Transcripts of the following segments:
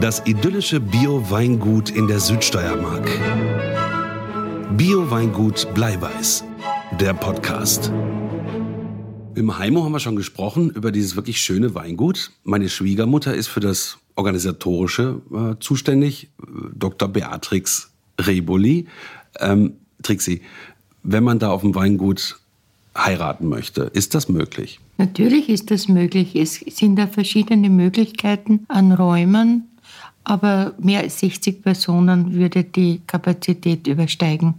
Das idyllische Bio-Weingut in der Südsteiermark. Bio-Weingut Bleiweiß. Der Podcast. Im Heimo haben wir schon gesprochen über dieses wirklich schöne Weingut. Meine Schwiegermutter ist für das Organisatorische äh, zuständig, Dr. Beatrix Reboli. Ähm, Trixi, wenn man da auf dem Weingut heiraten möchte, ist das möglich? Natürlich ist das möglich. Es sind da verschiedene Möglichkeiten an Räumen, aber mehr als 60 Personen würde die Kapazität übersteigen.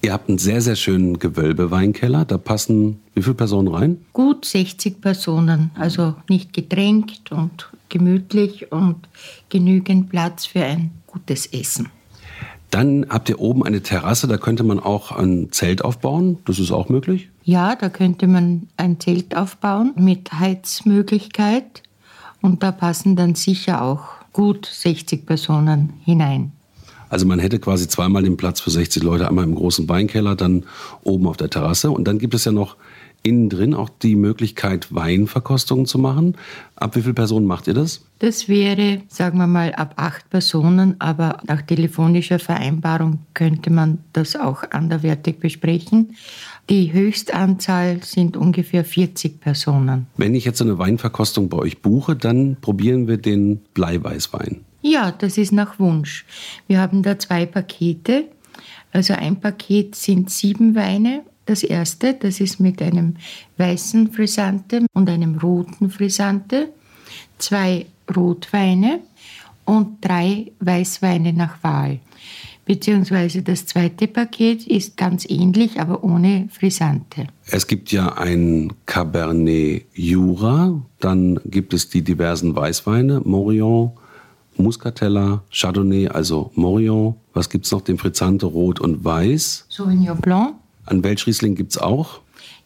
Ihr habt einen sehr, sehr schönen Gewölbeweinkeller. Da passen wie viele Personen rein? Gut 60 Personen, also nicht gedrängt und gemütlich und genügend Platz für ein gutes Essen. Dann habt ihr oben eine Terrasse, da könnte man auch ein Zelt aufbauen. Das ist auch möglich? Ja, da könnte man ein Zelt aufbauen mit Heizmöglichkeit und da passen dann sicher auch gut 60 Personen hinein. Also man hätte quasi zweimal den Platz für 60 Leute, einmal im großen Weinkeller, dann oben auf der Terrasse. Und dann gibt es ja noch innen drin auch die Möglichkeit, Weinverkostungen zu machen. Ab wie viele Personen macht ihr das? Das wäre, sagen wir mal, ab acht Personen, aber nach telefonischer Vereinbarung könnte man das auch anderwertig besprechen. Die Höchstanzahl sind ungefähr 40 Personen. Wenn ich jetzt eine Weinverkostung bei euch buche, dann probieren wir den Bleiweißwein. Ja, das ist nach Wunsch. Wir haben da zwei Pakete. Also ein Paket sind sieben Weine. Das erste, das ist mit einem weißen Frisante und einem roten Frisante, zwei Rotweine und drei Weißweine nach Wahl. Beziehungsweise das zweite Paket ist ganz ähnlich, aber ohne Frisante. Es gibt ja ein Cabernet Jura, dann gibt es die diversen Weißweine, Morillon, Muscatella, Chardonnay, also Morillon. Was gibt es noch? Den Frizzante Rot und Weiß. Sauvignon Blanc. Ein Welschriesling gibt es auch?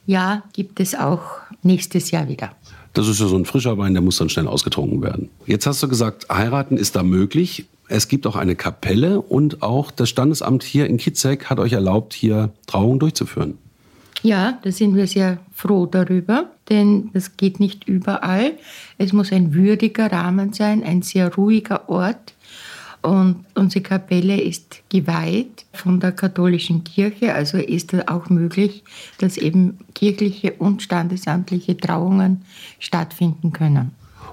Ja, gibt es auch nächstes Jahr wieder. Das ist ja so ein frischer Wein, der muss dann schnell ausgetrunken werden. Jetzt hast du gesagt, heiraten ist da möglich. Es gibt auch eine Kapelle und auch das Standesamt hier in Kitzek hat euch erlaubt, hier Trauungen durchzuführen. Ja, da sind wir sehr froh darüber, denn das geht nicht überall. Es muss ein würdiger Rahmen sein, ein sehr ruhiger Ort. Und unsere Kapelle ist geweiht von der katholischen Kirche, also ist es auch möglich, dass eben kirchliche und standesamtliche Trauungen stattfinden können.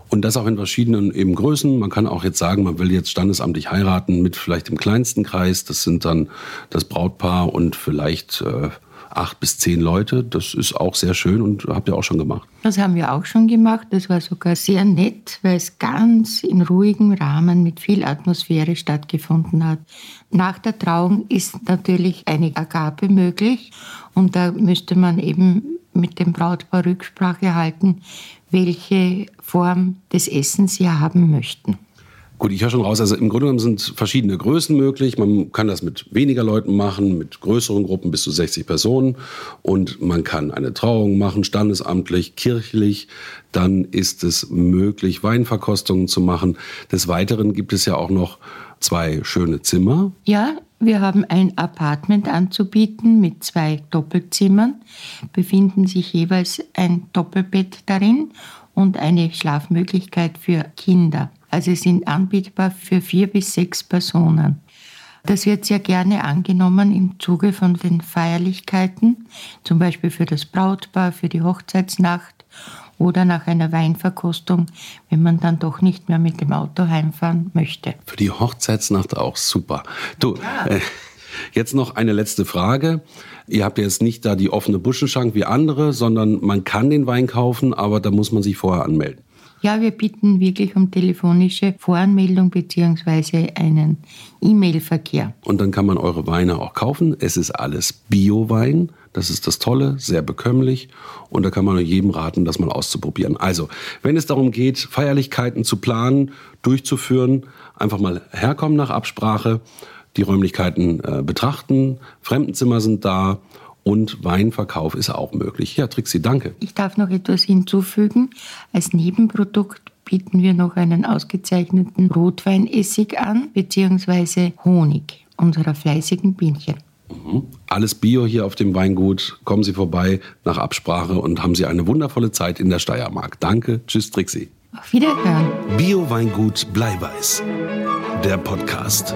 Und das auch in verschiedenen eben Größen. Man kann auch jetzt sagen, man will jetzt standesamtlich heiraten mit vielleicht dem kleinsten Kreis. Das sind dann das Brautpaar und vielleicht äh, acht bis zehn Leute. Das ist auch sehr schön und habt ihr auch schon gemacht. Das haben wir auch schon gemacht. Das war sogar sehr nett, weil es ganz in ruhigem Rahmen mit viel Atmosphäre stattgefunden hat. Nach der Trauung ist natürlich eine Agape möglich und da müsste man eben mit dem Brautpaar Rücksprache halten, welche Form des Essens sie haben möchten. Gut, ich höre schon raus, also im Grunde genommen sind verschiedene Größen möglich. Man kann das mit weniger Leuten machen, mit größeren Gruppen bis zu 60 Personen. Und man kann eine Trauung machen, standesamtlich, kirchlich. Dann ist es möglich, Weinverkostungen zu machen. Des Weiteren gibt es ja auch noch zwei schöne Zimmer. Ja, wir haben ein Apartment anzubieten mit zwei Doppelzimmern. Befinden sich jeweils ein Doppelbett darin und eine Schlafmöglichkeit für Kinder. Also sind anbietbar für vier bis sechs Personen. Das wird sehr gerne angenommen im Zuge von den Feierlichkeiten, zum Beispiel für das Brautpaar, für die Hochzeitsnacht oder nach einer Weinverkostung, wenn man dann doch nicht mehr mit dem Auto heimfahren möchte. Für die Hochzeitsnacht auch super. Du, äh, jetzt noch eine letzte Frage. Ihr habt jetzt nicht da die offene Buschenschank wie andere, sondern man kann den Wein kaufen, aber da muss man sich vorher anmelden. Ja, wir bitten wirklich um telefonische Voranmeldung bzw. einen E-Mail-Verkehr. Und dann kann man eure Weine auch kaufen. Es ist alles Bio-Wein. Das ist das Tolle, sehr bekömmlich und da kann man jedem raten, das mal auszuprobieren. Also, wenn es darum geht, Feierlichkeiten zu planen, durchzuführen, einfach mal herkommen nach Absprache, die Räumlichkeiten äh, betrachten, Fremdenzimmer sind da und Weinverkauf ist auch möglich. Ja, Trixi, danke. Ich darf noch etwas hinzufügen. Als Nebenprodukt bieten wir noch einen ausgezeichneten Rotweinessig an, beziehungsweise Honig unserer fleißigen Bienchen. Mhm. Alles Bio hier auf dem Weingut. Kommen Sie vorbei nach Absprache und haben Sie eine wundervolle Zeit in der Steiermark. Danke. Tschüss, Trixi. Auf Wiederhören. Bio-Weingut Bleiweiß. Der Podcast.